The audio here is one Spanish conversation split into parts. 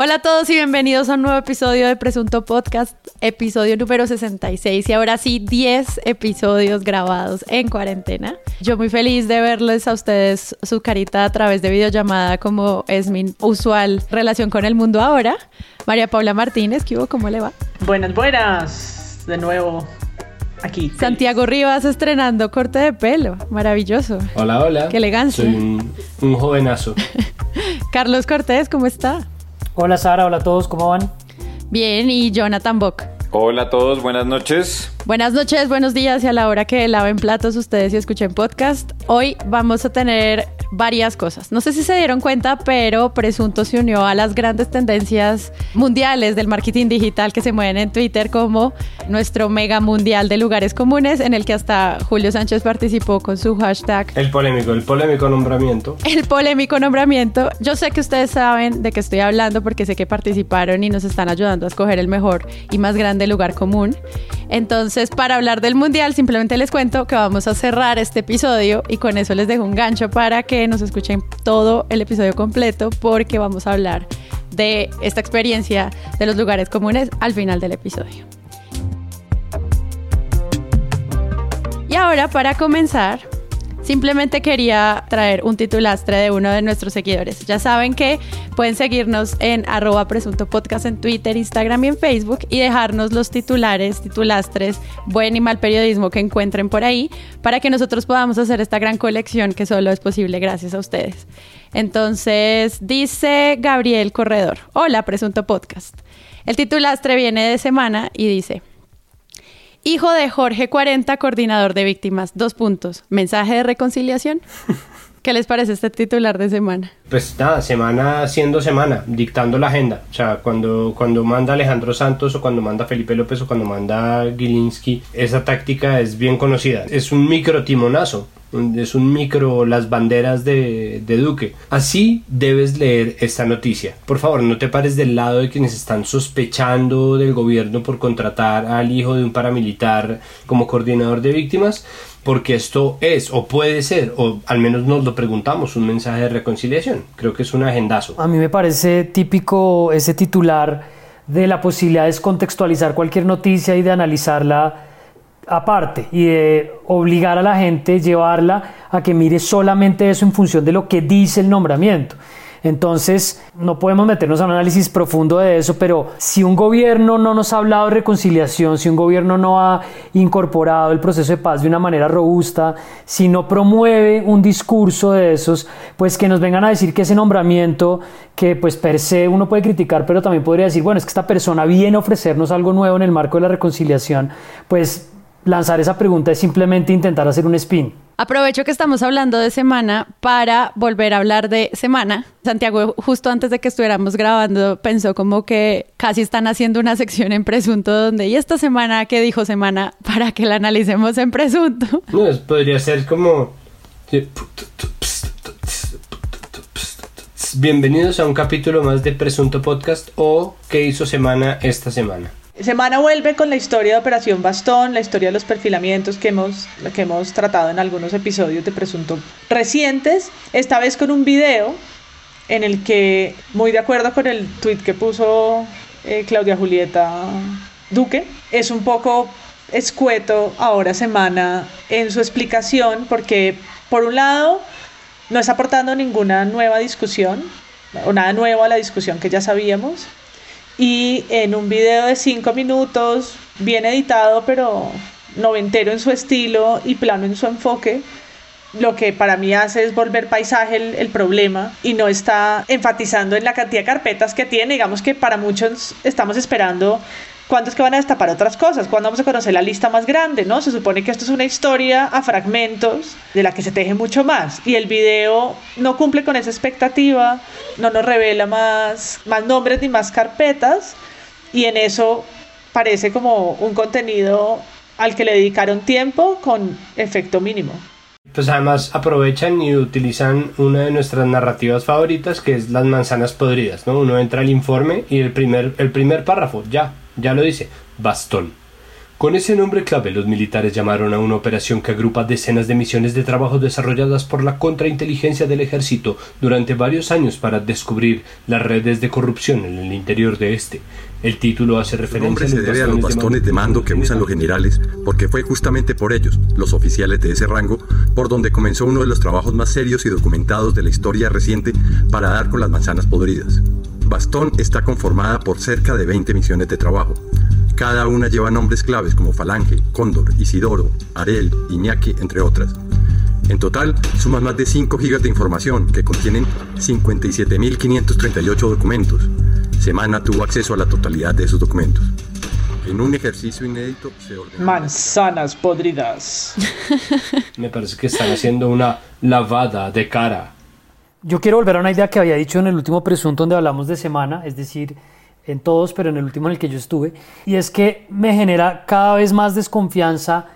Hola a todos y bienvenidos a un nuevo episodio de Presunto Podcast, episodio número 66 y ahora sí 10 episodios grabados en cuarentena. Yo muy feliz de verles a ustedes su carita a través de videollamada como es mi usual relación con el mundo ahora. María Paula Martínez, ¿qué hubo? ¿Cómo le va? Buenas, buenas. De nuevo aquí. Santiago Rivas estrenando corte de pelo, maravilloso. Hola, hola. Qué elegancia. Soy un, un jovenazo. Carlos Cortés, ¿cómo está? Hola Sara, hola a todos, ¿cómo van? Bien, y Jonathan Bock. Hola a todos, buenas noches. Buenas noches, buenos días y a la hora que laven platos ustedes y escuchen podcast. Hoy vamos a tener varias cosas. No sé si se dieron cuenta, pero Presunto se unió a las grandes tendencias mundiales del marketing digital que se mueven en Twitter como nuestro mega mundial de lugares comunes en el que hasta Julio Sánchez participó con su hashtag. El polémico, el polémico nombramiento. El polémico nombramiento. Yo sé que ustedes saben de qué estoy hablando porque sé que participaron y nos están ayudando a escoger el mejor y más grande lugar común. Entonces, para hablar del mundial, simplemente les cuento que vamos a cerrar este episodio y con eso les dejo un gancho para que nos escuchen todo el episodio completo porque vamos a hablar de esta experiencia de los lugares comunes al final del episodio. Y ahora, para comenzar, Simplemente quería traer un titulastre de uno de nuestros seguidores. Ya saben que pueden seguirnos en arroba presunto podcast en Twitter, Instagram y en Facebook y dejarnos los titulares, titulastres, buen y mal periodismo que encuentren por ahí para que nosotros podamos hacer esta gran colección que solo es posible gracias a ustedes. Entonces, dice Gabriel Corredor, hola presunto podcast. El titulastre viene de semana y dice... Hijo de Jorge 40, coordinador de víctimas. Dos puntos. Mensaje de reconciliación. ¿Qué les parece este titular de semana? Pues nada, semana siendo semana, dictando la agenda. O sea, cuando, cuando manda Alejandro Santos o cuando manda Felipe López o cuando manda Gilinski, esa táctica es bien conocida. Es un micro timonazo es un micro las banderas de, de, Duque. Así debes leer esta noticia. Por favor, no te pares del lado de quienes están sospechando del gobierno por contratar al hijo de un paramilitar como coordinador de víctimas, porque esto es o puede ser, o al menos nos lo preguntamos, un mensaje de reconciliación. Creo que es un agendazo. A mí me parece típico ese titular de la posibilidad de descontextualizar cualquier noticia y de analizarla aparte y de obligar a la gente, llevarla a que mire solamente eso en función de lo que dice el nombramiento. Entonces, no podemos meternos a un análisis profundo de eso, pero si un gobierno no nos ha hablado de reconciliación, si un gobierno no ha incorporado el proceso de paz de una manera robusta, si no promueve un discurso de esos, pues que nos vengan a decir que ese nombramiento, que pues per se uno puede criticar, pero también podría decir, bueno, es que esta persona viene a ofrecernos algo nuevo en el marco de la reconciliación, pues lanzar esa pregunta es simplemente intentar hacer un spin. Aprovecho que estamos hablando de semana para volver a hablar de semana. Santiago, justo antes de que estuviéramos grabando, pensó como que casi están haciendo una sección en presunto donde, ¿y esta semana qué dijo semana para que la analicemos en presunto? No, podría ser como... Bienvenidos a un capítulo más de Presunto Podcast o ¿Qué hizo semana esta semana? Semana vuelve con la historia de Operación Bastón, la historia de los perfilamientos que hemos, que hemos tratado en algunos episodios de Presunto recientes, esta vez con un video en el que, muy de acuerdo con el tweet que puso eh, Claudia Julieta Duque, es un poco escueto ahora semana en su explicación porque, por un lado, no está aportando ninguna nueva discusión o nada nuevo a la discusión que ya sabíamos y en un video de 5 minutos, bien editado, pero noventero en su estilo y plano en su enfoque, lo que para mí hace es volver paisaje el, el, problema y no está enfatizando en la cantidad de carpetas que tiene. Digamos que para muchos estamos esperando ¿Cuándo es que van a destapar otras cosas? ¿Cuándo vamos a conocer la lista más grande? ¿no? Se supone que esto es una historia a fragmentos de la que se teje mucho más. Y el video no cumple con esa expectativa, no nos revela más, más nombres ni más carpetas. Y en eso parece como un contenido al que le dedicaron tiempo con efecto mínimo. Pues además aprovechan y utilizan una de nuestras narrativas favoritas que es las manzanas podridas, ¿no? Uno entra al informe y el primer, el primer párrafo, ya, ya lo dice, bastón. Con ese nombre clave, los militares llamaron a una operación que agrupa decenas de misiones de trabajo desarrolladas por la contrainteligencia del ejército durante varios años para descubrir las redes de corrupción en el interior de este. El título hace referencia se debe a los bastones de mando que usan los generales, porque fue justamente por ellos, los oficiales de ese rango, por donde comenzó uno de los trabajos más serios y documentados de la historia reciente para dar con las manzanas podridas. Bastón está conformada por cerca de 20 misiones de trabajo, cada una lleva nombres claves como Falange, Cóndor, Isidoro, Arel, Iñaki, entre otras. En total, suman más de 5 gigas de información que contienen 57.538 documentos. Semana tuvo acceso a la totalidad de esos documentos. En un ejercicio inédito se ordenó... Manzanas podridas. Me parece que están haciendo una lavada de cara. Yo quiero volver a una idea que había dicho en el último presunto donde hablamos de semana, es decir, en todos, pero en el último en el que yo estuve, y es que me genera cada vez más desconfianza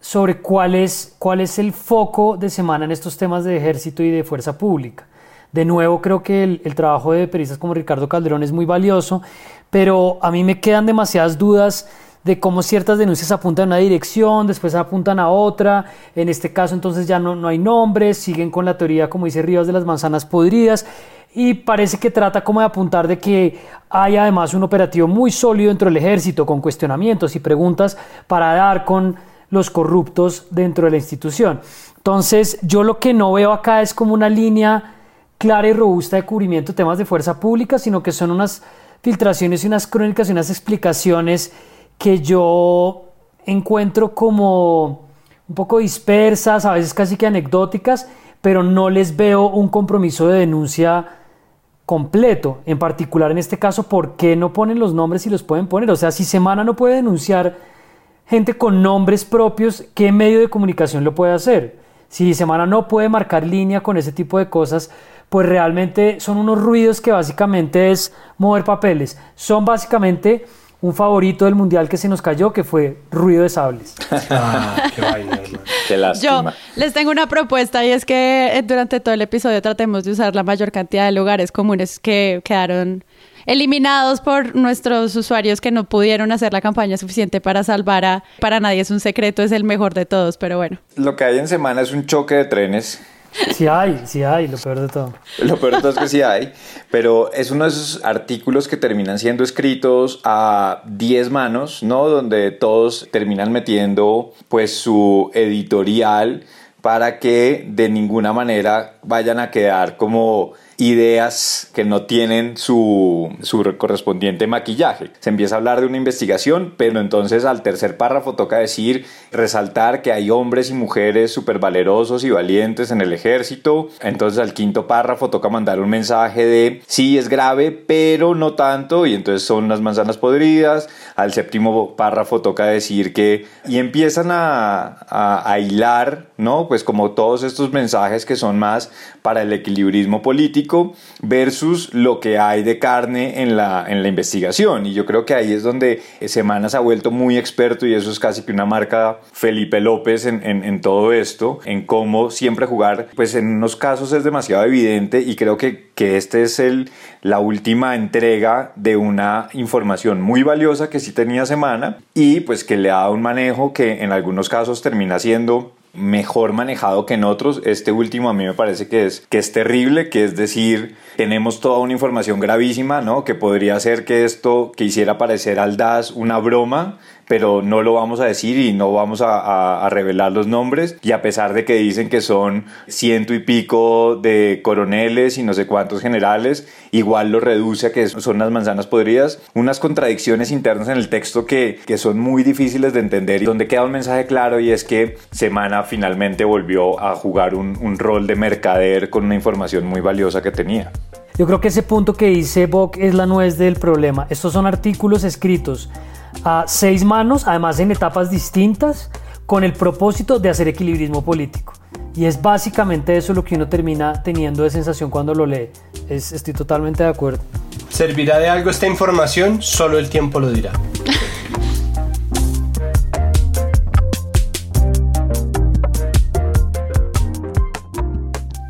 sobre cuál es, cuál es el foco de semana en estos temas de ejército y de fuerza pública. De nuevo, creo que el, el trabajo de periodistas como Ricardo Calderón es muy valioso, pero a mí me quedan demasiadas dudas de cómo ciertas denuncias apuntan a una dirección, después apuntan a otra, en este caso entonces ya no, no hay nombres, siguen con la teoría, como dice Rivas, de las manzanas podridas, y parece que trata como de apuntar de que hay además un operativo muy sólido dentro del ejército con cuestionamientos y preguntas para dar con los corruptos dentro de la institución. Entonces, yo lo que no veo acá es como una línea clara y robusta de cubrimiento de temas de fuerza pública, sino que son unas filtraciones y unas crónicas y unas explicaciones que yo encuentro como un poco dispersas, a veces casi que anecdóticas, pero no les veo un compromiso de denuncia completo. En particular, en este caso, ¿por qué no ponen los nombres si los pueden poner? O sea, si Semana no puede denunciar gente con nombres propios, ¿qué medio de comunicación lo puede hacer? Si Semana no puede marcar línea con ese tipo de cosas, pues realmente son unos ruidos que básicamente es mover papeles. Son básicamente un favorito del mundial que se nos cayó, que fue Ruido de Sables. Ah, qué vaina, Qué lástima. Yo les tengo una propuesta y es que eh, durante todo el episodio tratemos de usar la mayor cantidad de lugares comunes que quedaron eliminados por nuestros usuarios que no pudieron hacer la campaña suficiente para salvar a Para Nadie es un secreto, es el mejor de todos, pero bueno. Lo que hay en semana es un choque de trenes Sí hay, sí hay, lo peor de todo. Lo peor de todo es que sí hay, pero es uno de esos artículos que terminan siendo escritos a 10 manos, ¿no? Donde todos terminan metiendo pues su editorial para que de ninguna manera vayan a quedar como ideas que no tienen su, su, correspondiente maquillaje. Se empieza a hablar de una investigación, pero entonces al tercer párrafo toca decir, resaltar que hay hombres y mujeres súper valerosos y valientes en el ejército. Entonces al quinto párrafo toca mandar un mensaje de, sí es grave, pero no tanto, y entonces son las manzanas podridas. Al séptimo párrafo toca decir que, y empiezan a, a, a hilar, ¿no? Pues como todos estos mensajes que son más para el equilibrismo político versus lo que hay de carne en la, en la investigación. Y yo creo que ahí es donde Semana se ha vuelto muy experto y eso es casi que una marca Felipe López en, en, en todo esto, en cómo siempre jugar, pues en unos casos es demasiado evidente y creo que, que este es el, la última entrega de una información muy valiosa que sí tenía Semana y pues que le ha dado un manejo que en algunos casos termina siendo mejor manejado que en otros. Este último a mí me parece que es, que es terrible, que es decir, tenemos toda una información gravísima, ¿no? Que podría ser que esto, que hiciera parecer al DAS una broma, pero no lo vamos a decir y no vamos a, revelar los nombres. Y a pesar de que dicen que son ciento y pico de coroneles y no sé cuántos generales, igual lo reduce a que son unas manzanas podridas. Unas contradicciones internas en el texto que, que son muy difíciles de entender y donde queda un mensaje claro y es que Semana finalmente volvió a jugar un, un rol de mercader con una información muy valiosa que tenía. Yo creo que ese punto que dice Bock es la nuez del problema. Estos son artículos escritos a seis manos, además en etapas distintas, con el propósito de hacer equilibrismo político. Y es básicamente eso lo que uno termina teniendo de sensación cuando lo lee. Es, estoy totalmente de acuerdo. ¿Servirá de algo esta información? Solo el tiempo lo dirá.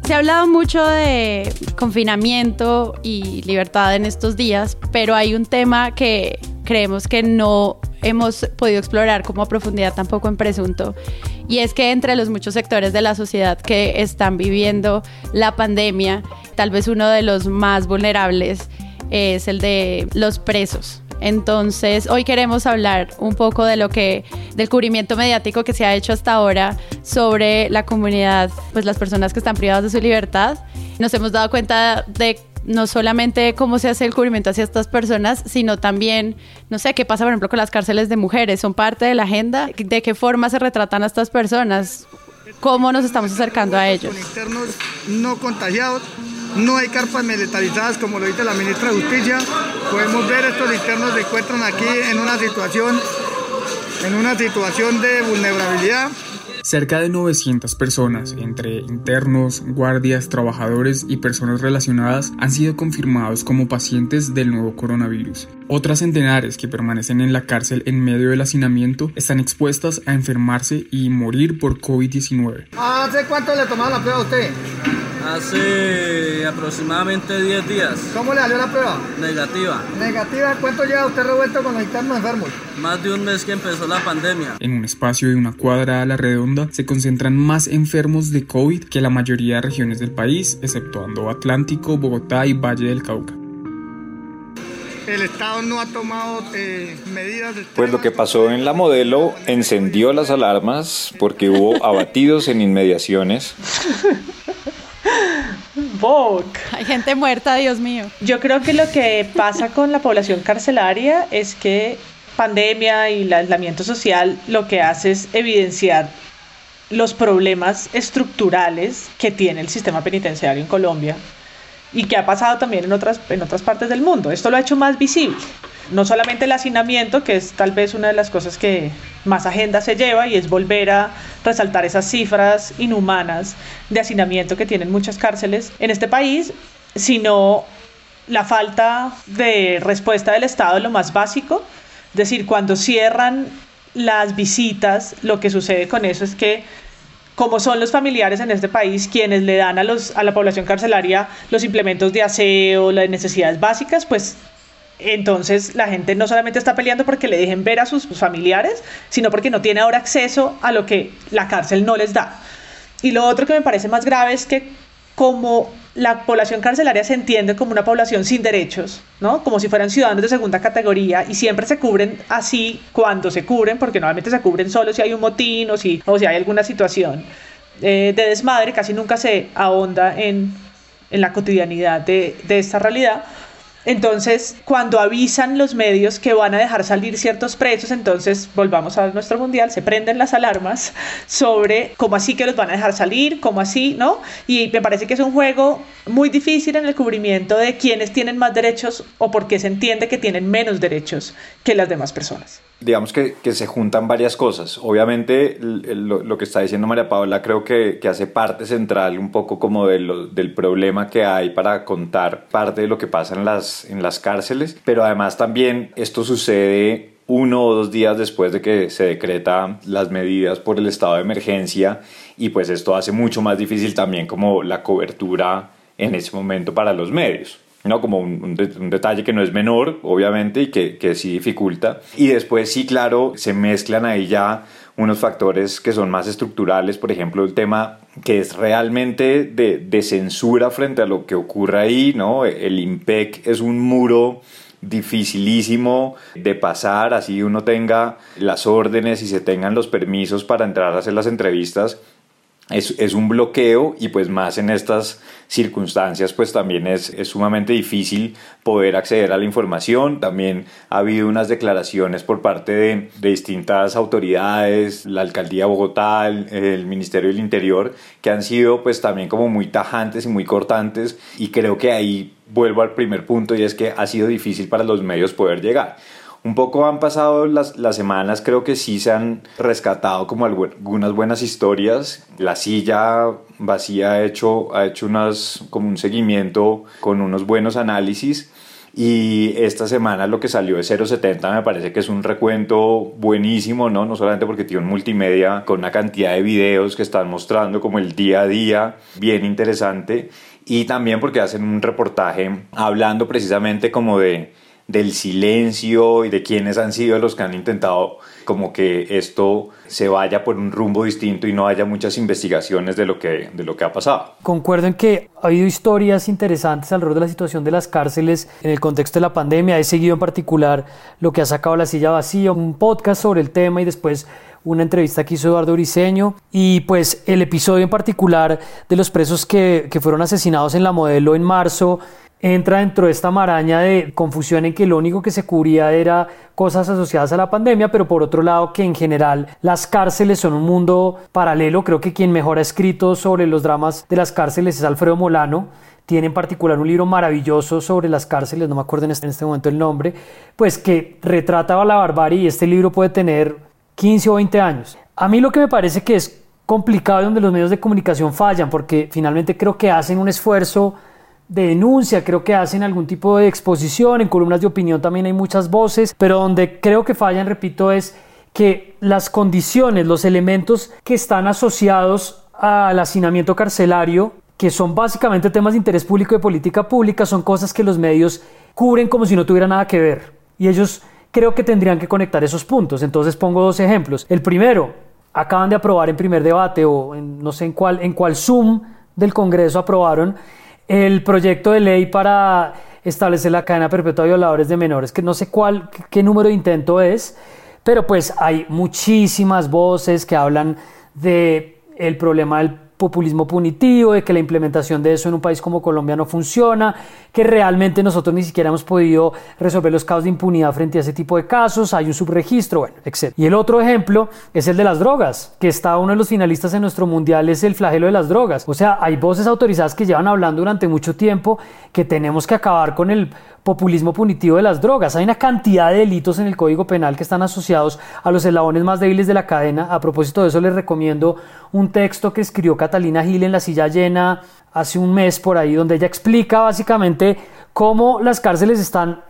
Se ha hablado mucho de confinamiento y libertad en estos días, pero hay un tema que creemos que no hemos podido explorar como a profundidad tampoco en presunto. Y es que entre los muchos sectores de la sociedad que están viviendo la pandemia, tal vez uno de los más vulnerables es el de los presos. Entonces, hoy queremos hablar un poco de lo que del cubrimiento mediático que se ha hecho hasta ahora sobre la comunidad, pues las personas que están privadas de su libertad. Nos hemos dado cuenta de no solamente cómo se hace el cubrimiento hacia estas personas, sino también, no sé, qué pasa, por ejemplo, con las cárceles de mujeres. ¿Son parte de la agenda? ¿De qué forma se retratan a estas personas? ¿Cómo nos estamos acercando a ellos? Con internos no contagiados, no hay carpas militarizadas como lo dice la ministra de Justicia. Podemos ver estos internos se encuentran aquí en una situación, en una situación de vulnerabilidad. Cerca de 900 personas, entre internos, guardias, trabajadores y personas relacionadas, han sido confirmados como pacientes del nuevo coronavirus. Otras centenares que permanecen en la cárcel en medio del hacinamiento están expuestas a enfermarse y morir por COVID-19. ¿Hace cuánto le tomaron la prueba a usted? Hace aproximadamente 10 días. ¿Cómo le salió la prueba? Negativa. Negativa. ¿Cuánto lleva usted revuelto con los internos enfermos? Más de un mes que empezó la pandemia. En un espacio de una cuadra a la redonda se concentran más enfermos de COVID que la mayoría de regiones del país, exceptuando Atlántico, Bogotá y Valle del Cauca. El Estado no ha tomado eh, medidas. Pues lo que pasó en la modelo encendió las alarmas porque hubo abatidos en inmediaciones. Vogue. Hay gente muerta, Dios mío. Yo creo que lo que pasa con la población carcelaria es que pandemia y el aislamiento social lo que hace es evidenciar los problemas estructurales que tiene el sistema penitenciario en Colombia y que ha pasado también en otras, en otras partes del mundo. Esto lo ha hecho más visible. No solamente el hacinamiento, que es tal vez una de las cosas que más agenda se lleva, y es volver a resaltar esas cifras inhumanas de hacinamiento que tienen muchas cárceles en este país, sino la falta de respuesta del Estado lo más básico. Es decir, cuando cierran las visitas, lo que sucede con eso es que como son los familiares en este país quienes le dan a, los, a la población carcelaria los implementos de aseo, las necesidades básicas, pues entonces la gente no solamente está peleando porque le dejen ver a sus familiares, sino porque no tiene ahora acceso a lo que la cárcel no les da. Y lo otro que me parece más grave es que como la población carcelaria se entiende como una población sin derechos, ¿no? Como si fueran ciudadanos de segunda categoría y siempre se cubren así cuando se cubren, porque normalmente se cubren solo si hay un motín o si, o si hay alguna situación eh, de desmadre, casi nunca se ahonda en, en la cotidianidad de, de esta realidad. Entonces, cuando avisan los medios que van a dejar salir ciertos presos, entonces volvamos a nuestro mundial, se prenden las alarmas sobre cómo así que los van a dejar salir, cómo así, ¿no? Y me parece que es un juego muy difícil en el cubrimiento de quiénes tienen más derechos o por qué se entiende que tienen menos derechos que las demás personas digamos que, que, se juntan varias cosas. Obviamente lo, lo, que está diciendo María Paula creo que, que hace parte central un poco como de lo, del problema que hay para contar parte de lo que pasa en las, en las cárceles, pero además también esto sucede uno o dos días después de que se decreta las medidas por el estado de emergencia y pues esto hace mucho más difícil también como la cobertura en ese momento para los medios. ¿No? Como un, detalle que no es menor, obviamente, y que, que sí dificulta. Y después sí, claro, se mezclan ahí ya unos factores que son más estructurales, por ejemplo, el tema que es realmente de, de censura frente a lo que ocurre ahí, ¿no? El IMPEC es un muro dificilísimo de pasar, así uno tenga las órdenes y se tengan los permisos para entrar a hacer las entrevistas, es, es, un bloqueo y pues más en estas circunstancias pues también es, es, sumamente difícil poder acceder a la información. También ha habido unas declaraciones por parte de, de distintas autoridades, la alcaldía de Bogotá, el, el, Ministerio del Interior, que han sido pues también como muy tajantes y muy cortantes y creo que ahí vuelvo al primer punto y es que ha sido difícil para los medios poder llegar. Un poco han pasado las, las, semanas, creo que sí se han rescatado como algunas buenas historias. La silla vacía ha hecho, ha hecho unas, como un seguimiento con unos buenos análisis. Y esta semana lo que salió de 070 me parece que es un recuento buenísimo, ¿no? No solamente porque tiene un multimedia con una cantidad de videos que están mostrando como el día a día, bien interesante. Y también porque hacen un reportaje hablando precisamente como de del silencio y de quiénes han sido los que han intentado como que esto se vaya por un rumbo distinto y no haya muchas investigaciones de lo que, de lo que ha pasado. Concuerdo en que ha habido historias interesantes alrededor de la situación de las cárceles en el contexto de la pandemia. He seguido en particular lo que ha sacado La Silla Vacía, un podcast sobre el tema y después una entrevista que hizo Eduardo Briceño y pues el episodio en particular de los presos que, que fueron asesinados en la modelo en marzo entra dentro de esta maraña de confusión en que lo único que se cubría era cosas asociadas a la pandemia, pero por otro lado que en general las cárceles son un mundo paralelo. Creo que quien mejor ha escrito sobre los dramas de las cárceles es Alfredo Molano. Tiene en particular un libro maravilloso sobre las cárceles, no me acuerdo en este, en este momento el nombre, pues que retrataba la barbarie y este libro puede tener 15 o 20 años. A mí lo que me parece que es complicado y donde los medios de comunicación fallan, porque finalmente creo que hacen un esfuerzo de denuncia, creo que hacen algún tipo de exposición, en columnas de opinión también hay muchas voces, pero donde creo que fallan, repito, es que las condiciones, los elementos que están asociados al hacinamiento carcelario, que son básicamente temas de interés público y de política pública, son cosas que los medios cubren como si no tuviera nada que ver. Y ellos creo que tendrían que conectar esos puntos. Entonces pongo dos ejemplos. El primero, acaban de aprobar en primer debate o en, no sé en cuál, en cuál Zoom del Congreso aprobaron el proyecto de ley para establecer la cadena perpetua de violadores de menores, que no sé cuál, qué número de intento es, pero pues hay muchísimas voces que hablan de el problema del populismo punitivo, de que la implementación de eso en un país como Colombia no funciona, que realmente nosotros ni siquiera hemos podido resolver los casos de impunidad frente a ese tipo de casos, hay un subregistro, bueno, etc. Y el otro ejemplo es el de las drogas, que está uno de los finalistas en nuestro mundial, es el flagelo de las drogas. O sea, hay voces autorizadas que llevan hablando durante mucho tiempo que tenemos que acabar con el populismo punitivo de las drogas. Hay una cantidad de delitos en el Código Penal que están asociados a los eslabones más débiles de la cadena. A propósito de eso, les recomiendo un texto que escribió Catalina Gil en La Silla Llena hace un mes por ahí, donde ella explica básicamente cómo las cárceles están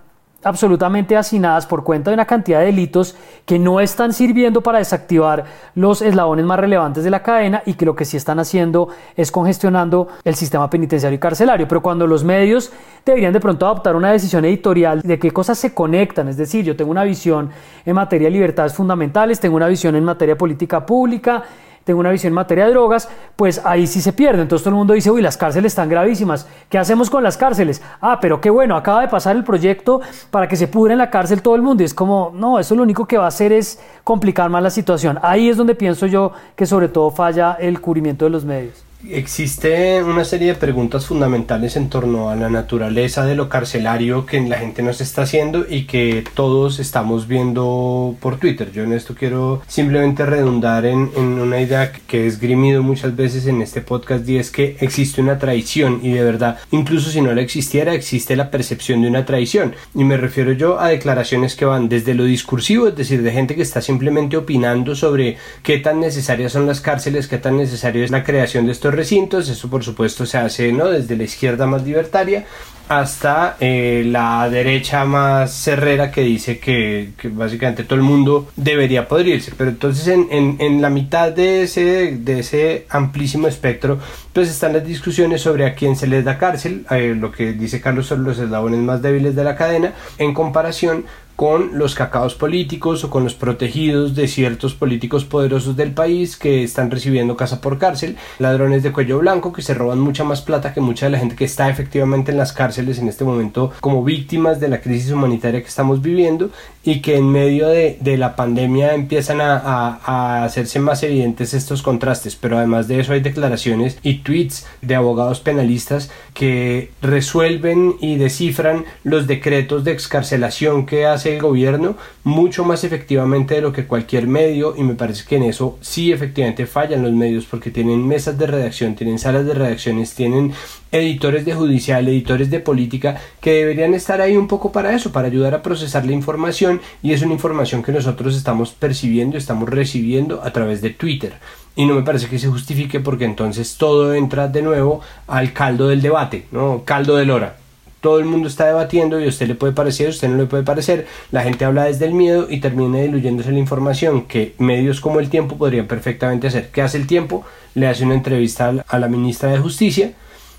absolutamente hacinadas por cuenta de una cantidad de delitos que no están sirviendo para desactivar los eslabones más relevantes de la cadena y que lo que sí están haciendo es congestionando el sistema penitenciario y carcelario. Pero cuando los medios deberían de pronto adoptar una decisión editorial de qué cosas se conectan, es decir, yo tengo una visión en materia de libertades fundamentales, tengo una visión en materia de política pública, tengo una visión en materia de drogas, pues ahí sí se pierde. Entonces todo el mundo dice, uy, las cárceles están gravísimas. ¿Qué hacemos con las cárceles? Ah, pero qué bueno, acaba de pasar el proyecto para que se pudre en la cárcel todo el mundo. Y es como, no, eso lo único que va a hacer es complicar más la situación. Ahí es donde pienso yo que sobre todo falla el cubrimiento de los medios. Existe una serie de preguntas fundamentales en torno a la naturaleza de lo carcelario que la gente nos está haciendo y que todos estamos viendo por Twitter. Yo en esto quiero simplemente redundar en, en una idea que he esgrimido muchas veces en este podcast y es que existe una traición y de verdad, incluso si no la existiera, existe la percepción de una traición. Y me refiero yo a declaraciones que van desde lo discursivo, es decir, de gente que está simplemente opinando sobre qué tan necesarias son las cárceles, qué tan necesaria es la creación de estos recintos, eso por supuesto se hace ¿no? desde la izquierda más libertaria hasta eh, la derecha más cerrera que dice que, básicamente todo el mundo debería poder irse. Pero entonces en, en, en, la mitad de ese, de ese amplísimo espectro pues están las discusiones sobre a quién se les da cárcel, eh, lo que dice Carlos son los eslabones más débiles de la cadena, en comparación con los cacaos políticos o con los protegidos de ciertos políticos poderosos del país que están recibiendo casa por cárcel, ladrones de cuello blanco que se roban mucha más plata que mucha de la gente que está efectivamente en las cárceles en este momento como víctimas de la crisis humanitaria que estamos viviendo y que en medio de, de la pandemia empiezan a, a, a, hacerse más evidentes estos contrastes, pero además de eso hay declaraciones y tweets de abogados penalistas que resuelven y descifran los decretos de excarcelación que el gobierno mucho más efectivamente de lo que cualquier medio y me parece que en eso sí efectivamente fallan los medios porque tienen mesas de redacción, tienen salas de redacciones, tienen editores de judicial, editores de política que deberían estar ahí un poco para eso, para ayudar a procesar la información y es una información que nosotros estamos percibiendo, estamos recibiendo a través de Twitter y no me parece que se justifique porque entonces todo entra de nuevo al caldo del debate, ¿no? Caldo de lora todo el mundo está debatiendo y a usted le puede parecer, a usted no le puede parecer, la gente habla desde el miedo y termina diluyéndose la información que medios como el tiempo podrían perfectamente hacer. ¿Qué hace el tiempo? Le hace una entrevista a la ministra de Justicia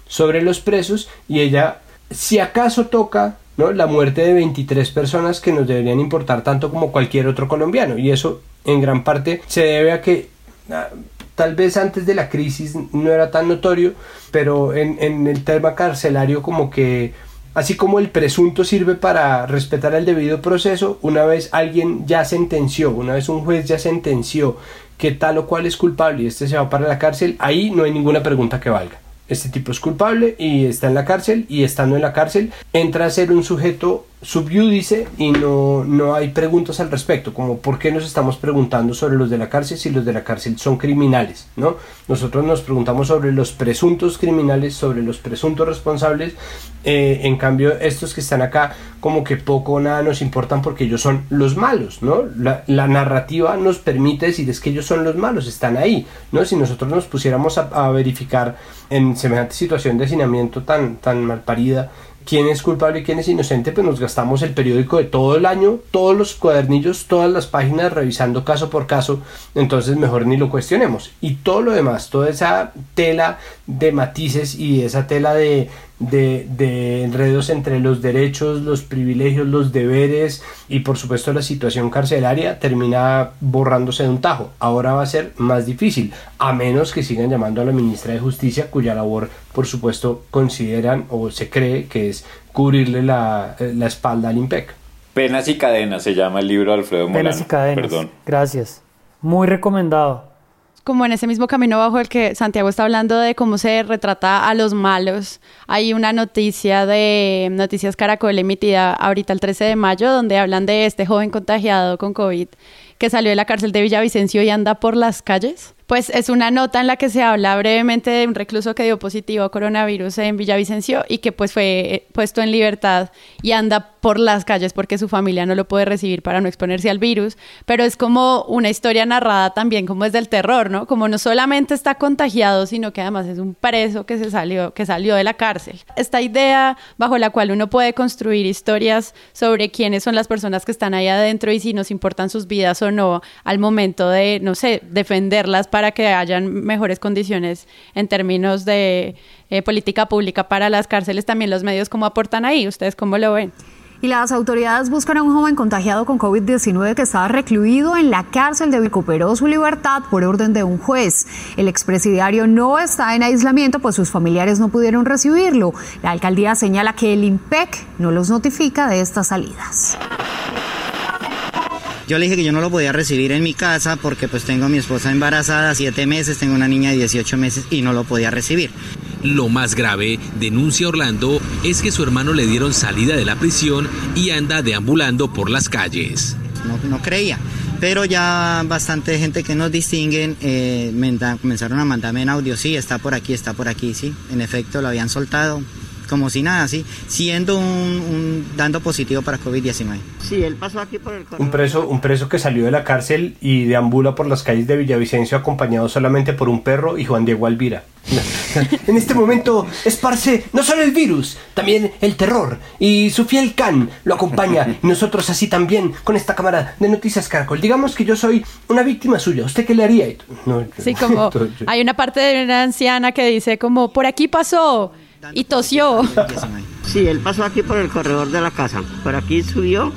sobre los presos y ella, si acaso toca ¿no? La muerte de 23 personas que nos deberían importar tanto como cualquier otro colombiano. Y eso en gran parte se debe a que ah, tal vez antes de la crisis no era tan notorio, pero en, en el tema carcelario como que Así como el presunto sirve para respetar el debido proceso, una vez alguien ya sentenció, una vez un juez ya sentenció que tal o cual es culpable y este se va para la cárcel, ahí no hay ninguna pregunta que valga. Este tipo es culpable y está en la cárcel y estando en la cárcel entra a ser un sujeto subyúdice y no, no hay preguntas al respecto, como por qué nos estamos preguntando sobre los de la cárcel si los de la cárcel son criminales, ¿no? Nosotros nos preguntamos sobre los presuntos criminales, sobre los presuntos responsables, eh, en cambio estos que están acá como que poco o nada nos importan porque ellos son los malos, ¿no? La, narrativa nos permite decir es que ellos son los malos, están ahí, ¿no? Si nosotros nos pusiéramos a, a verificar en semejante situación de hacinamiento tan, tan mal parida, quién es culpable y quién es inocente, pues nos gastamos el periódico de todo el año, todos los cuadernillos, todas las páginas revisando caso por caso, entonces mejor ni lo cuestionemos. Y todo lo demás, toda esa tela de matices y esa tela de, de, de, enredos entre los derechos, los privilegios, los deberes y por supuesto la situación carcelaria termina borrándose de un tajo. Ahora va a ser más difícil, a menos que sigan llamando a la ministra de Justicia, cuya labor por supuesto consideran o se cree que es cubrirle la, la espalda al IMPEC. Penas y cadenas se llama el libro de Alfredo Molano. Penas y cadenas. Perdón. Gracias. Muy recomendado como en ese mismo camino bajo el que Santiago está hablando de cómo se retrata a los malos. Hay una noticia de Noticias Caracol emitida ahorita el 13 de mayo donde hablan de este joven contagiado con COVID que salió de la cárcel de Villavicencio y anda por las calles. Pues es una nota en la que se habla brevemente de un recluso que dio positivo a coronavirus en Villavicencio y que pues fue puesto en libertad y anda por las calles porque su familia no lo puede recibir para no exponerse al virus, pero es como una historia narrada también como es del terror, ¿no? Como no solamente está contagiado, sino que además es un preso que se salió que salió de la cárcel. Esta idea bajo la cual uno puede construir historias sobre quiénes son las personas que están ahí adentro y si nos importan sus vidas o no al momento de, no sé, defenderlas para que hayan mejores condiciones en términos de eh, política pública para las cárceles, también los medios cómo aportan ahí. ¿Ustedes cómo lo ven? Y las autoridades buscan a un joven contagiado con COVID-19 que estaba recluido en la cárcel de recuperó su libertad por orden de un juez. El expresidiario no está en aislamiento, pues sus familiares no pudieron recibirlo. La alcaldía señala que el IMPEC no los notifica de estas salidas. Yo le dije que yo no lo podía recibir en mi casa porque pues tengo a mi esposa embarazada, siete meses, tengo una niña de 18 meses y no lo podía recibir. Lo más grave, denuncia Orlando, es que su hermano le dieron salida de la prisión y anda deambulando por las calles. No, no creía, pero ya bastante gente que nos distinguen eh, comenzaron a mandarme en audio, sí, está por aquí, está por aquí, sí, en efecto lo habían soltado, como si nada, sí, siendo un, un dando positivo para COVID-19. Sí, él pasó aquí por el un preso, un preso que salió de la cárcel y deambula por las calles de Villavicencio acompañado solamente por un perro y Juan Diego Alvira. en este momento esparce no solo el virus, también el terror y su fiel can lo acompaña y nosotros así también con esta cámara de Noticias Caracol. Digamos que yo soy una víctima suya, ¿usted qué le haría? No, Sí, como hay una parte de una anciana que dice como por aquí pasó y tosió. Sí, él pasó aquí por el corredor de la casa. Por aquí subió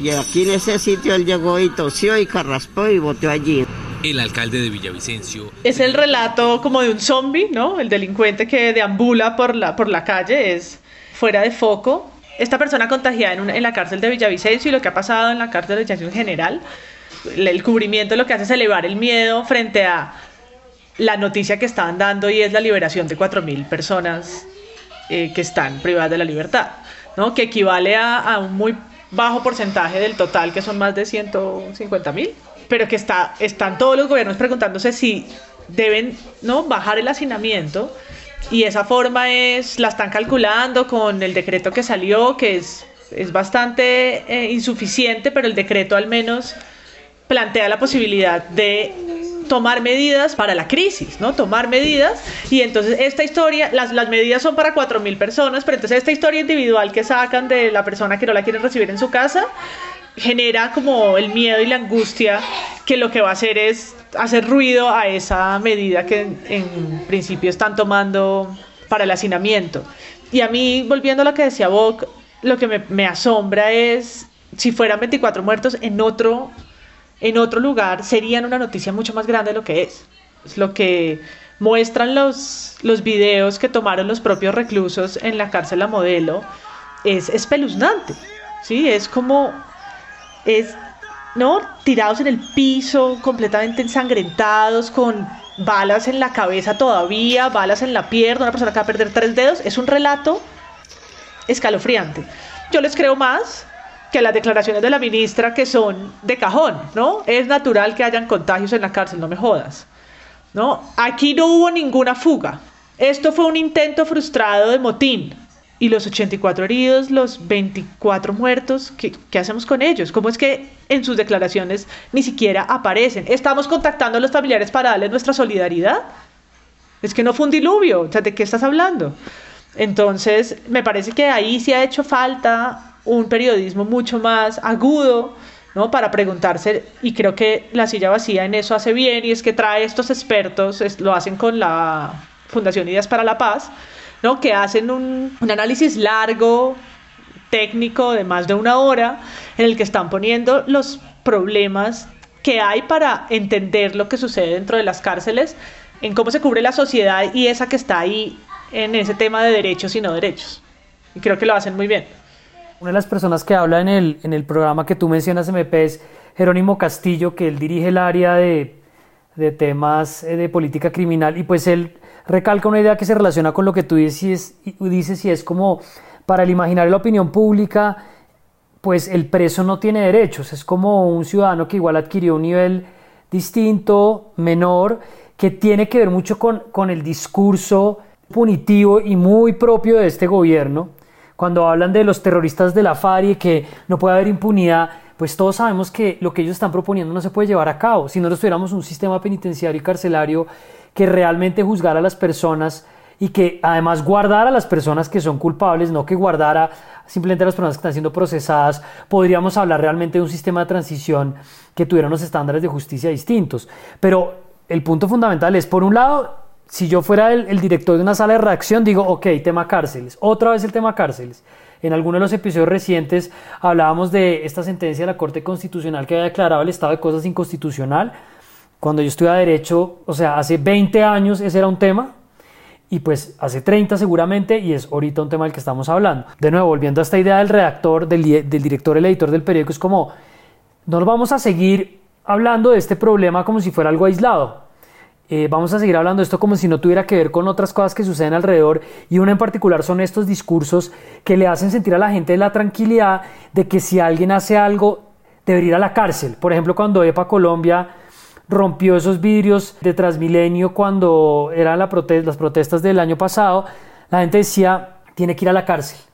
y aquí en ese sitio él llegó y tosió y carraspó y boteó allí. El alcalde de Villavicencio Es el relato como de un zombie, ¿no? El delincuente que deambula por la, por la calle es fuera de foco. Esta persona contagiada en, una- en la cárcel de Villavicencio y lo que ha pasado en la cárcel de Villavicencio en general, el, el cubrimiento lo que hace es elevar el miedo frente a la noticia que estaban dando y es la liberación de 4.000 personas eh, que están privadas de la libertad, ¿no? Que equivale a, un muy bajo porcentaje del total, que son más de 150.000 pero que está, están todos los gobiernos preguntándose si deben ¿no? bajar el hacinamiento y esa forma es, la están calculando con el decreto que salió, que es, es bastante eh, insuficiente, pero el decreto al menos plantea la posibilidad de tomar medidas para la crisis, ¿no? Tomar medidas y entonces esta historia, las, las medidas son para 4.000 personas, pero entonces esta historia individual que sacan de la persona que no la quieren recibir en su casa genera como el miedo y la angustia que lo que va a hacer es hacer ruido a esa medida que en, en principio están tomando para el hacinamiento. Y a mí, volviendo a lo que decía Boc, lo que me, me asombra es si fueran 24 muertos en otro, en otro lugar, serían una noticia mucho más grande de lo que es. Es lo que muestran los, los videos que tomaron los propios reclusos en la cárcel a modelo. Es espeluznante. ¿sí? Es como. Es. ¿No? Tirados en el piso, completamente ensangrentados, con balas en la cabeza todavía, balas en la pierna, una persona que va a perder tres dedos. Es un relato escalofriante. Yo les creo más que las declaraciones de la ministra que son de cajón, ¿no? Es natural que hayan contagios en la cárcel, no me jodas. ¿No? Aquí no hubo ninguna fuga. Esto fue un intento frustrado de motín. Y los 84 heridos, los 24 muertos, ¿qué, ¿qué, hacemos con ellos? ¿Cómo es que en sus declaraciones ni siquiera aparecen? ¿Estamos contactando a los familiares para darles nuestra solidaridad? Es que no fue un diluvio, o sea, ¿de qué estás hablando? Entonces, me parece que ahí sí ha hecho falta un periodismo mucho más agudo, ¿no? Para preguntarse, y creo que la silla vacía en eso hace bien, y es que trae estos expertos, es, lo hacen con la Fundación Ideas para la Paz, ¿no? Que hacen un, un análisis largo, técnico, de más de una hora, en el que están poniendo los problemas que hay para entender lo que sucede dentro de las cárceles, en cómo se cubre la sociedad y esa que está ahí en ese tema de derechos y no derechos. Y creo que lo hacen muy bien. Una de las personas que habla en el, en el programa que tú mencionas, MP, es Jerónimo Castillo, que él dirige el área de, de temas eh, de política criminal y pues él recalca una idea que se relaciona con lo que tú dices, dices y es como para el imaginario la opinión pública, pues el preso no tiene derechos, es como un ciudadano que igual adquirió un nivel distinto, menor, que tiene que ver mucho con, con el discurso punitivo y muy propio de este gobierno. Cuando hablan de los terroristas de la FARC y que no puede haber impunidad, pues todos sabemos que lo que ellos están proponiendo no se puede llevar a cabo. Si no tuviéramos un sistema penitenciario y carcelario que realmente juzgara a las personas y que además guardara a las personas que son culpables, no que guardara simplemente a las personas que están siendo procesadas, podríamos hablar realmente de un sistema de transición que tuviera unos estándares de justicia distintos. Pero el punto fundamental es, por un lado, si yo fuera el, director de una sala de reacción, digo, ok, tema cárceles, otra vez el tema cárceles. En algunos de los episodios recientes hablábamos de esta sentencia de la Corte Constitucional que había declarado el estado de cosas inconstitucional. Cuando yo estudiaba Derecho, o sea, hace 20 años ese era un tema, y pues hace 30 seguramente, y es ahorita un tema del que estamos hablando. De nuevo, volviendo a esta idea del redactor, del, director, el editor del periódico, es como, no vamos a seguir hablando de este problema como si fuera algo aislado eh, vamos a seguir hablando de esto como si no tuviera que ver con otras cosas que suceden alrededor y una en particular son estos discursos que le hacen sentir a la gente la tranquilidad de que si alguien hace algo debería ir a la cárcel. Por ejemplo, cuando EPA Colombia rompió esos vidrios de Transmilenio cuando eran las protestas del año pasado, la gente decía tiene que ir a la cárcel.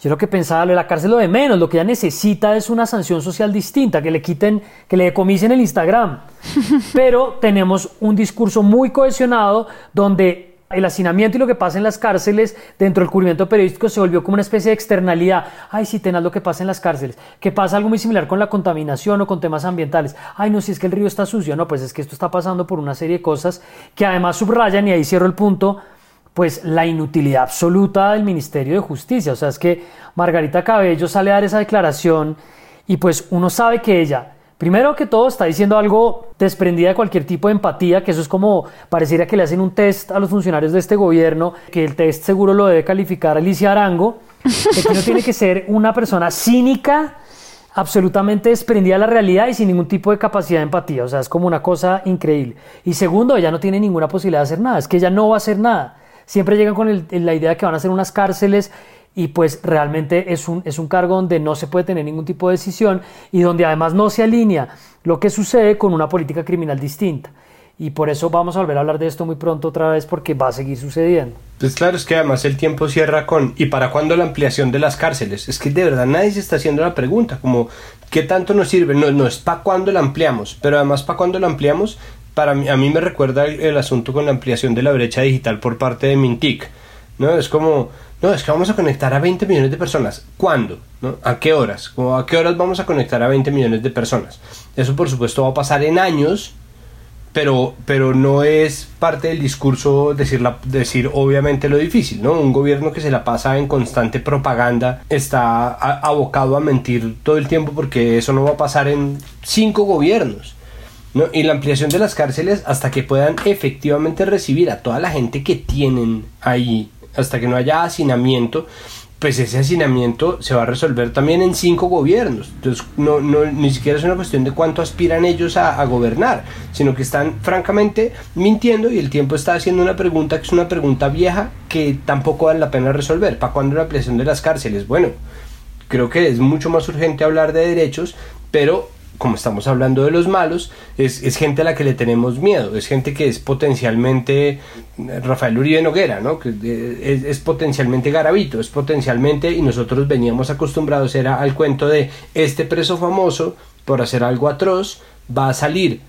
Yo lo que pensaba, la cárcel lo de menos, lo que ella necesita es una sanción social distinta, que le quiten, que le decomisen el Instagram. Pero tenemos un discurso muy cohesionado donde el hacinamiento y lo que pasa en las cárceles dentro del cubrimiento periodístico se volvió como una especie de externalidad. Ay, sí, tenaz lo que pasa en las cárceles. Que pasa algo muy similar con la contaminación o con temas ambientales. Ay, no, si es que el río está sucio. No, pues es que esto está pasando por una serie de cosas que además subrayan, y ahí cierro el punto, pues la inutilidad absoluta del Ministerio de Justicia. O sea, es que Margarita Cabello sale a dar esa declaración y pues uno sabe que ella, primero que todo, está diciendo algo desprendida de cualquier tipo de empatía, que eso es como pareciera que le hacen un test a los funcionarios de este gobierno, que el test seguro lo debe calificar Alicia Arango, que no tiene que ser una persona cínica, absolutamente desprendida de la realidad y sin ningún tipo de capacidad de empatía. O sea, es como una cosa increíble. Y segundo, ella no tiene ninguna posibilidad de hacer nada, es que ella no va a hacer nada siempre llegan con el, la idea de que van a ser unas cárceles y pues realmente es un, es un cargo donde no se puede tener ningún tipo de decisión y donde además no se alinea lo que sucede con una política criminal distinta. Y por eso vamos a volver a hablar de esto muy pronto otra vez porque va a seguir sucediendo. Pues claro, es que además el tiempo cierra con ¿y para cuándo la ampliación de las cárceles? Es que de verdad nadie se está haciendo la pregunta, como ¿qué tanto nos sirve? No, no es para cuándo la ampliamos, pero además para cuándo la ampliamos para mí, a mí me recuerda el, asunto con la ampliación de la brecha digital por parte de Mintic. ¿no? Es como, no, es que vamos a conectar a 20 millones de personas. ¿Cuándo? ¿No? ¿A qué horas? ¿A qué horas vamos a conectar a 20 millones de personas? Eso por supuesto va a pasar en años, pero, pero no es parte del discurso decir, la, decir obviamente lo difícil, ¿no? Un gobierno que se la pasa en constante propaganda está abocado a mentir todo el tiempo porque eso no va a pasar en cinco gobiernos. ¿No? Y la ampliación de las cárceles hasta que puedan efectivamente recibir a toda la gente que tienen ahí, hasta que no haya hacinamiento, pues ese hacinamiento se va a resolver también en cinco gobiernos. Entonces, no, no, ni siquiera es una cuestión de cuánto aspiran ellos a, gobernar, sino que están francamente mintiendo y el tiempo está haciendo una pregunta que es una pregunta vieja que tampoco vale la pena resolver. ¿Para cuándo la ampliación de las cárceles? Bueno, creo que es mucho más urgente hablar de derechos, pero como estamos hablando de los malos, es, es, gente a la que le tenemos miedo, es gente que es potencialmente Rafael Uribe Noguera, ¿no? que es, es, potencialmente Garavito, es potencialmente, y nosotros veníamos acostumbrados era al cuento de este preso famoso, por hacer algo atroz, va a salir.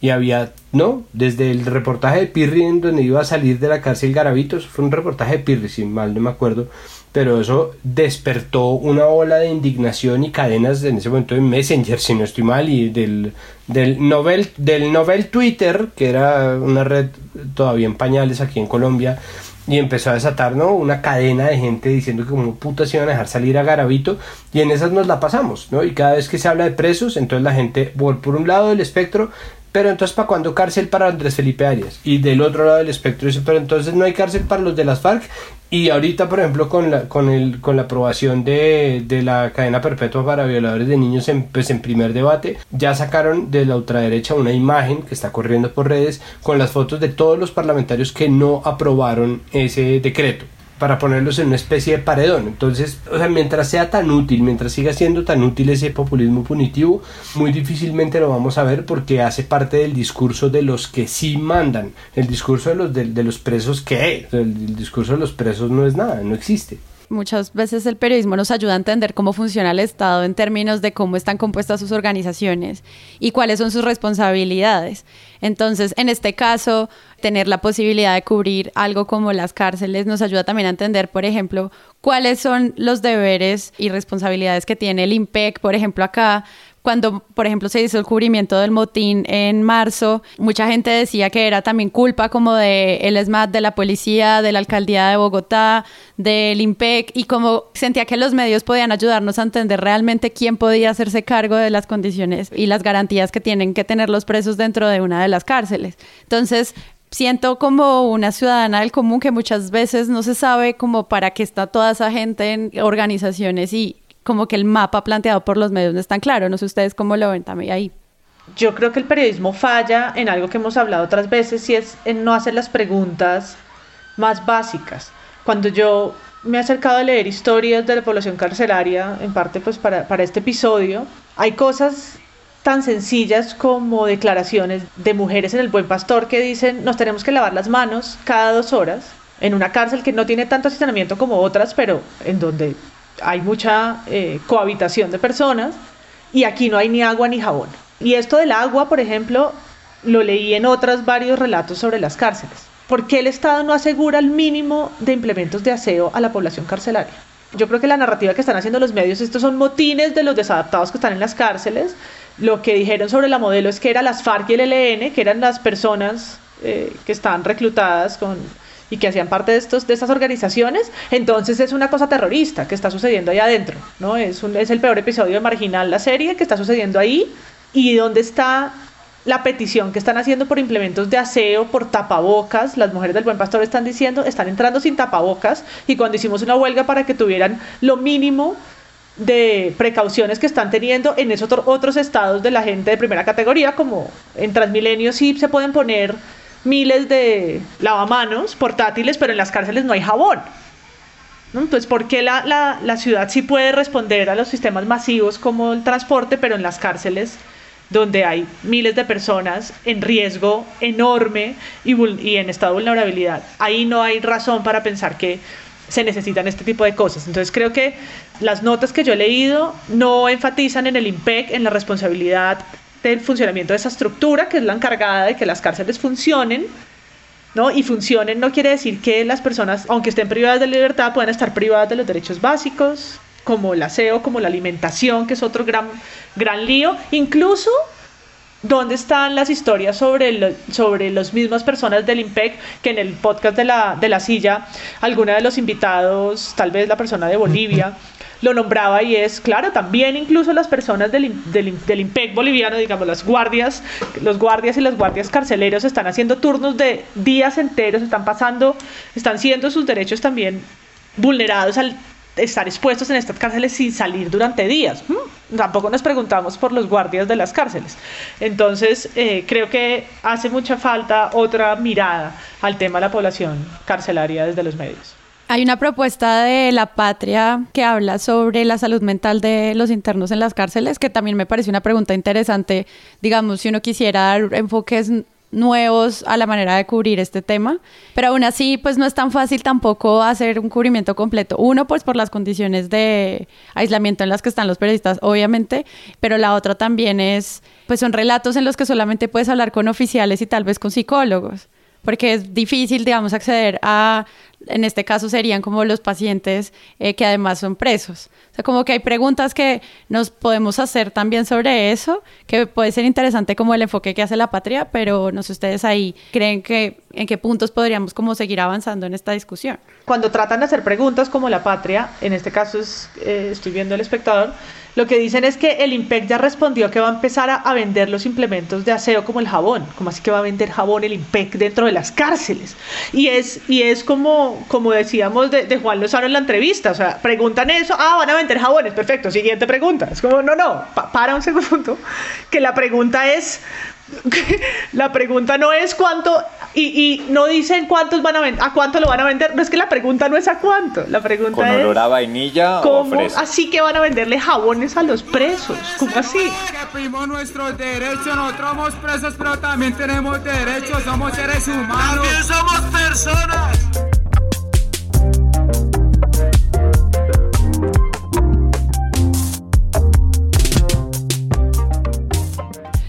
Y había, ¿no? Desde el reportaje de Pirri, en donde iba a salir de la cárcel Garavito, fue un reportaje de Pirri, si mal no me acuerdo, pero eso despertó una ola de indignación y cadenas en ese momento de Messenger, si no estoy mal, y del, del, novel, del novel Twitter, que era una red todavía en pañales aquí en Colombia, y empezó a desatar ¿no? una cadena de gente diciendo que como putas iban a dejar salir a Garavito y en esas nos la pasamos ¿no? y cada vez que se habla de presos entonces la gente por, por un lado del espectro pero entonces ¿para cuándo cárcel para Andrés Felipe Arias? Y del otro lado del espectro dice, pero entonces no hay cárcel para los de las FARC. Y ahorita, por ejemplo, con la, con el, con la aprobación de, de la cadena perpetua para violadores de niños pues en primer debate, ya sacaron de la ultraderecha una imagen que está corriendo por redes con las fotos de todos los parlamentarios que no aprobaron ese decreto para ponerlos en una especie de paredón. Entonces, o sea, mientras sea tan útil, mientras siga siendo tan útil ese populismo punitivo, muy difícilmente lo vamos a ver porque hace parte del discurso de los que sí mandan. El discurso de los, de, los presos, ¿qué? el discurso de los presos no es nada, no existe. Muchas veces el periodismo nos ayuda a entender cómo funciona el Estado en términos de cómo están compuestas sus organizaciones y cuáles son sus responsabilidades. Entonces, en este caso, tener la posibilidad de cubrir algo como las cárceles nos ayuda también a entender, por ejemplo, cuáles son los deberes y responsabilidades que tiene el IMPEC, por ejemplo, acá cuando, por ejemplo, se hizo el cubrimiento del motín en marzo, mucha gente decía que era también culpa como de el ESMAD, de la policía, de la alcaldía de Bogotá, del IMPEC, y como sentía que los medios podían ayudarnos a entender realmente quién podía hacerse cargo de las condiciones y las garantías que tienen que tener los presos dentro de una de las cárceles. Entonces, siento como una ciudadana del común que muchas veces no se sabe como para qué está toda esa gente en organizaciones y como que el mapa planteado por los medios no es tan claro. No sé ustedes cómo lo ven también ahí. Yo creo que el periodismo falla en algo que hemos hablado otras veces y es en no hacer las preguntas más básicas. Cuando yo me he acercado a leer historias de la población carcelaria, en parte pues para, para este episodio, hay cosas tan sencillas como declaraciones de mujeres en el Buen Pastor que dicen nos tenemos que lavar las manos cada dos horas en una cárcel que no tiene tanto asignamiento como otras, pero en donde hay mucha eh, cohabitación de personas y aquí no hay ni agua ni jabón. Y esto del agua, por ejemplo, lo leí en otros varios relatos sobre las cárceles. ¿Por qué el Estado no asegura el mínimo de implementos de aseo a la población carcelaria? Yo creo que la narrativa que están haciendo los medios, estos son motines de los desadaptados que están en las cárceles. Lo que dijeron sobre la modelo es que eran las FARC y el ELN, que eran las personas eh, que estaban reclutadas con y que hacían parte de, estos, de estas organizaciones, entonces es una cosa terrorista que está sucediendo ahí adentro, ¿no? Es, un, es el peor episodio de Marginal, la serie, que está sucediendo ahí, y dónde está la petición que están haciendo por implementos de aseo, por tapabocas, las mujeres del Buen Pastor están diciendo, están entrando sin tapabocas, y cuando hicimos una huelga para que tuvieran lo mínimo de precauciones que están teniendo en esos otros estados de la gente de primera categoría, como en Transmilenio sí se pueden poner miles de lavamanos portátiles, pero en las cárceles no hay jabón. Entonces, ¿por qué la, la, la, ciudad sí puede responder a los sistemas masivos como el transporte, pero en las cárceles donde hay miles de personas en riesgo enorme y, y en estado de vulnerabilidad, ahí no hay razón para pensar que se necesitan este tipo de cosas. Entonces creo que las notas que yo he leído no enfatizan en el IMPEC, en la responsabilidad del funcionamiento de esa estructura, que es la encargada de que las cárceles funcionen, ¿no? Y funcionen no quiere decir que las personas, aunque estén privadas de libertad, puedan estar privadas de los derechos básicos, como el aseo, como la alimentación, que es otro gran, gran lío. Incluso ¿Dónde están las historias sobre, sobre las mismas personas del IMPEC que en el podcast de la, de la silla, alguna de los invitados, tal vez la persona de Bolivia, lo nombraba y es, claro, también incluso las personas del, del, del, boliviano, digamos, las guardias, los guardias y las guardias carceleros están haciendo turnos de días enteros, están pasando, están siendo sus derechos también vulnerados al estar expuestos en estas cárceles sin salir durante días. ¿Mm? Tampoco nos preguntamos por los guardias de las cárceles. Entonces, eh, creo que hace mucha falta otra mirada al tema de la población carcelaria desde los medios. Hay una propuesta de la patria que habla sobre la salud mental de los internos en las cárceles, que también me parece una pregunta interesante. Digamos, si uno quisiera dar enfoques nuevos a la manera de cubrir este tema, pero aún así pues no es tan fácil tampoco hacer un cubrimiento completo. Uno pues por las condiciones de aislamiento en las que están los periodistas, obviamente, pero la otra también es pues son relatos en los que solamente puedes hablar con oficiales y tal vez con psicólogos porque es difícil, digamos, acceder a, en este caso serían como los pacientes eh, que además son presos. O sea, como que hay preguntas que nos podemos hacer también sobre eso, que puede ser interesante como el enfoque que hace la patria, pero no sé ustedes ahí creen que en qué puntos podríamos como seguir avanzando en esta discusión. Cuando tratan de hacer preguntas como la patria, en este caso es, eh, estoy viendo el espectador, lo que dicen es que el IMPEC ya respondió que va a empezar a, vender los implementos de aseo como el jabón. como así que va a vender jabón el IMPEC dentro de las cárceles? Y es, y es como, como decíamos de, Juan Lozano en la entrevista. O sea, preguntan eso, ah, van a vender jabones, perfecto. Siguiente pregunta. Es como, no, no, para un segundo. Que la pregunta es, la pregunta no es cuánto y, no dicen cuántos van a vender, a cuánto lo van a vender. No es que la pregunta no es a cuánto, la pregunta ¿Con olor a vainilla ¿cómo así que van a venderle jabones a los presos? ¿Cómo así? Que nuestros derechos, nosotros somos presos, pero también tenemos derechos, somos seres humanos. También somos personas.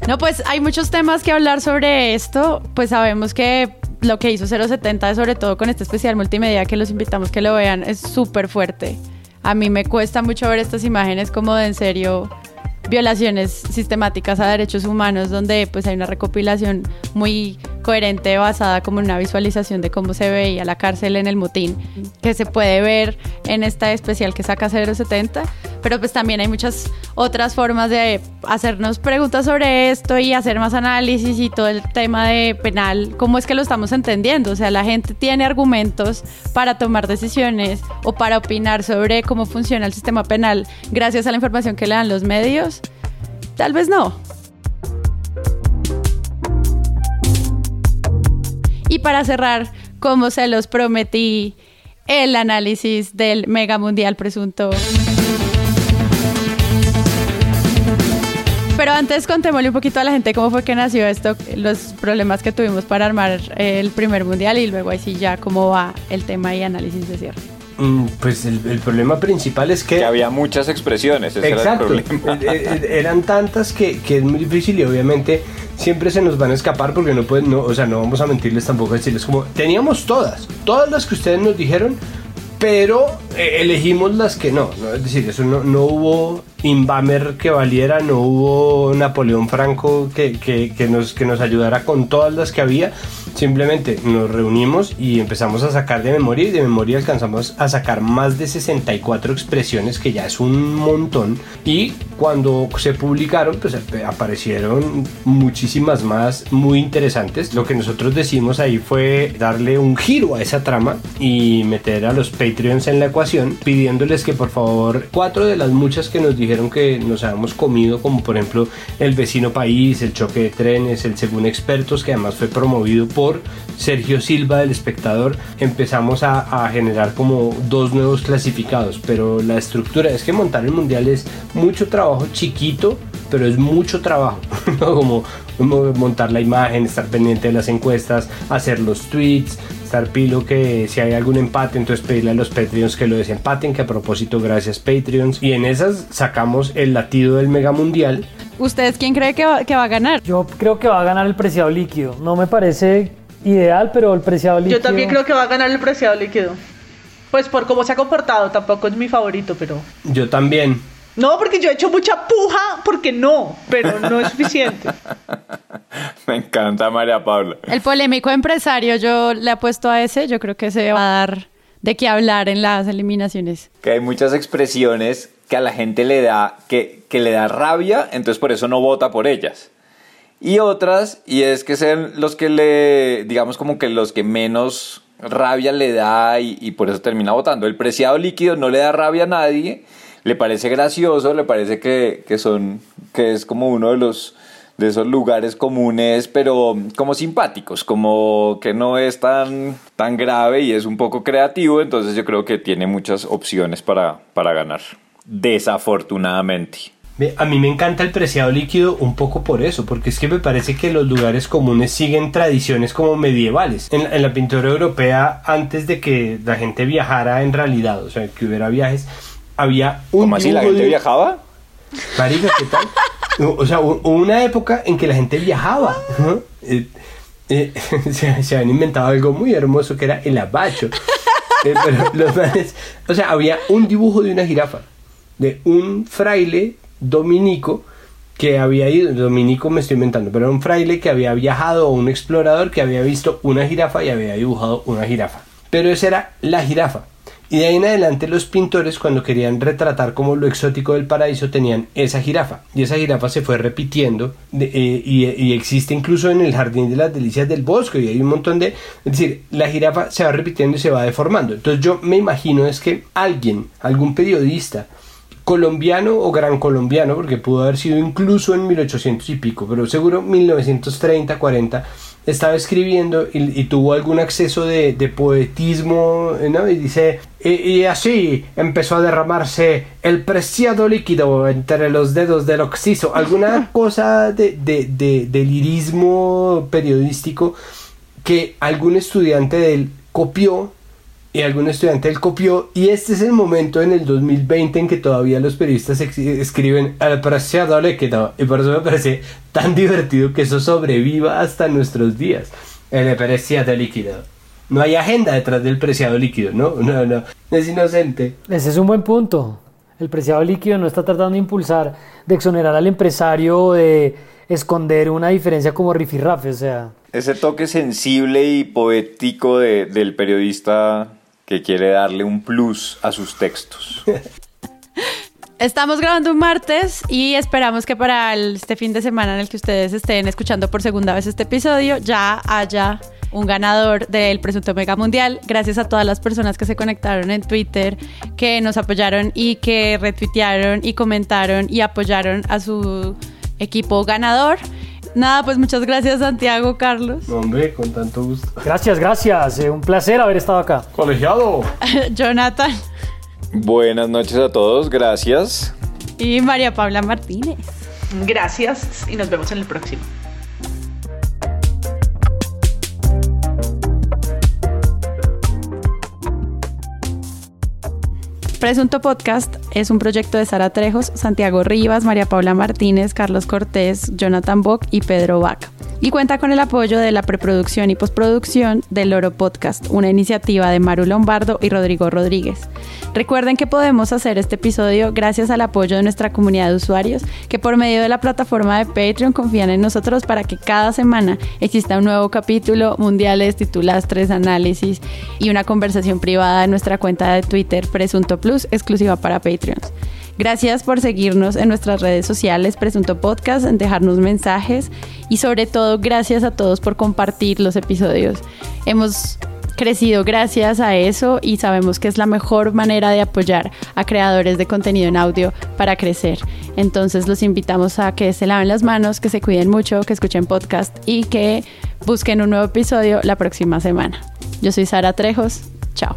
No, pues hay muchos temas que hablar sobre esto. Pues sabemos que lo que hizo 070, sobre todo con este especial multimedia que los invitamos que lo vean, es súper fuerte. A mí me cuesta mucho ver estas imágenes como de en serio violaciones sistemáticas a derechos humanos donde pues hay una recopilación muy coherente basada como en una visualización de cómo se veía la cárcel en el mutín que se puede ver en esta especial que saca 070 pero pues también hay muchas otras formas de hacernos preguntas sobre esto y hacer más análisis y todo el tema de penal cómo es que lo estamos entendiendo. O sea la gente tiene argumentos para tomar decisiones o para opinar sobre cómo funciona el sistema penal gracias a la información que le dan los medios. Tal vez no. Y para cerrar, como se los prometí, el análisis del Mega Mundial Presunto. Pero antes contémosle un poquito a la gente cómo fue que nació esto, los problemas que tuvimos para armar el primer mundial y luego así ya cómo va el tema y análisis de cierre. Mm, pues el, problema principal es que... que había muchas expresiones, ese Exacto. era el problema. Eh, eh, eran tantas que, que, es muy difícil y obviamente siempre se nos van a escapar porque no pueden, no, o sea, no vamos a mentirles tampoco, decirles como, teníamos todas, todas las que ustedes nos dijeron, pero eh, elegimos las que no, ¿no? es decir, eso no, no hubo Inbamer que valiera, no hubo Napoleón Franco que, que, que, nos, que nos ayudara con todas las que había, simplemente nos reunimos y empezamos a sacar de memoria y de memoria alcanzamos a sacar más de 64 expresiones, que ya es un montón, y cuando se publicaron, pues aparecieron muchísimas más muy interesantes. Lo que nosotros decimos ahí fue darle un giro a esa trama y meter a los Patreons en la ecuación, pidiéndoles que por favor cuatro de las muchas que nos dijeron que nos habíamos comido, como por ejemplo el vecino país, el choque de trenes, el según expertos, que además fue promovido por Sergio Silva del espectador, empezamos a, a generar como dos nuevos clasificados, pero la estructura es que montar el mundial es mucho trabajo chiquito, pero es mucho trabajo, como montar la imagen, estar pendiente de las encuestas, hacer los tweets, estar pilo que si hay algún empate, entonces pedirle a los Patreons que lo desempaten, que a propósito, gracias Patreons. Y en esas sacamos el latido del Mega Mundial. ¿Ustedes quién cree que va, que va a ganar? Yo creo que va a ganar el preciado líquido. No me parece ideal, pero el preciado líquido. Yo también creo que va a ganar el preciado líquido. Pues por cómo se ha comportado, tampoco es mi favorito, pero. Yo también. No, porque yo he hecho mucha puja, porque no, pero no es suficiente. Me encanta María Paula. El polémico empresario, yo le apuesto a ese, yo creo que se va a dar de qué hablar en las eliminaciones. Que hay muchas expresiones que a la gente le da, que, que le da rabia, entonces por eso no vota por ellas. Y otras, y es que sean los que le, digamos como que los que menos rabia le da y, y por eso termina votando. El preciado líquido no le da rabia a nadie, le parece gracioso, le parece que, que son, que es como uno de los de esos lugares comunes, pero como simpáticos, como que no es tan, tan grave y es un poco creativo, entonces yo creo que tiene muchas opciones para, para ganar, desafortunadamente. A mí me encanta el preciado líquido un poco por eso, porque es que me parece que los lugares comunes siguen tradiciones como medievales. En, en la pintura europea, antes de que la gente viajara en realidad, o sea, que hubiera viajes, había un... ¿Cómo así? ¿La gente de- viajaba? Marica, ¿qué tal? O sea, una época en que la gente viajaba. Eh, eh, se, se habían inventado algo muy hermoso que era el abacho. Eh, pero los manes- o sea, había un dibujo de una jirafa, de un fraile dominico que había ido, dominico me estoy inventando, pero era un fraile que había viajado o un explorador que había visto una jirafa y había dibujado una jirafa. Pero esa era la jirafa. Y de ahí en adelante los pintores cuando querían retratar como lo exótico del paraíso tenían esa jirafa. Y esa jirafa se fue repitiendo eh, y, y existe incluso en el Jardín de las Delicias del Bosque y hay un montón de... Es decir, la jirafa se va repitiendo y se va deformando. Entonces yo me imagino es que alguien, algún periodista, colombiano o gran colombiano, porque pudo haber sido incluso en 1800 y pico, pero seguro 1930, 40, estaba escribiendo y, y tuvo algún acceso de, de poetismo, ¿no? Y dice, y, y así empezó a derramarse el preciado líquido entre los dedos del oxiso, alguna cosa de, de, de, de lirismo periodístico que algún estudiante de él copió y algún estudiante él copió y este es el momento en el 2020 en que todavía los periodistas escriben el preciado líquido y por eso me parece tan divertido que eso sobreviva hasta nuestros días. El preciado líquido. No hay agenda detrás del preciado líquido no no no. Es inocente. Ese es un buen punto. El preciado líquido no está tratando de impulsar, de exonerar al empresario o de esconder una diferencia como rifirrafe, o sea. Ese toque sensible y poético de- del periodista que quiere darle un plus a sus textos. Estamos grabando un martes y esperamos que para este fin de semana en el que ustedes estén escuchando por segunda vez este episodio ya haya un ganador del presunto mega mundial. Gracias a todas las personas que se conectaron en Twitter, que nos apoyaron y que retuitearon y comentaron y apoyaron a su equipo ganador. Nada, pues muchas gracias Santiago, Carlos, hombre con tanto gusto Gracias, gracias. eh, un placer haber estado acá. colegiado Jonathan Buenas noches a todos, gracias. y María Paula Martínez. Gracias y nos vemos en el próximo. Presunto Podcast es un proyecto de Sara Trejos, Santiago Rivas, María Paula Martínez, Carlos Cortés, Jonathan Bock y Pedro Vaca. Y cuenta con el apoyo de la preproducción y postproducción del Loro Podcast, una iniciativa de Maru Lombardo y Rodrigo Rodríguez. Recuerden que podemos hacer este episodio gracias al apoyo de nuestra comunidad de usuarios que por medio de la plataforma de Patreon confían en nosotros para que cada semana exista un nuevo capítulo, mundiales, titulastres, análisis y una conversación privada en nuestra cuenta de Twitter Presunto Plus exclusiva para Patreons. Gracias por seguirnos en nuestras redes sociales Presunto Podcast, en dejarnos mensajes y sobre todo gracias a todos por compartir los episodios. Hemos crecido gracias a eso y sabemos que es la mejor manera de apoyar a creadores de contenido en audio para crecer. Entonces los invitamos a que se laven las manos, que se cuiden mucho, que escuchen podcast y que busquen un nuevo episodio la próxima semana. Yo soy Sara Trejos. Chao.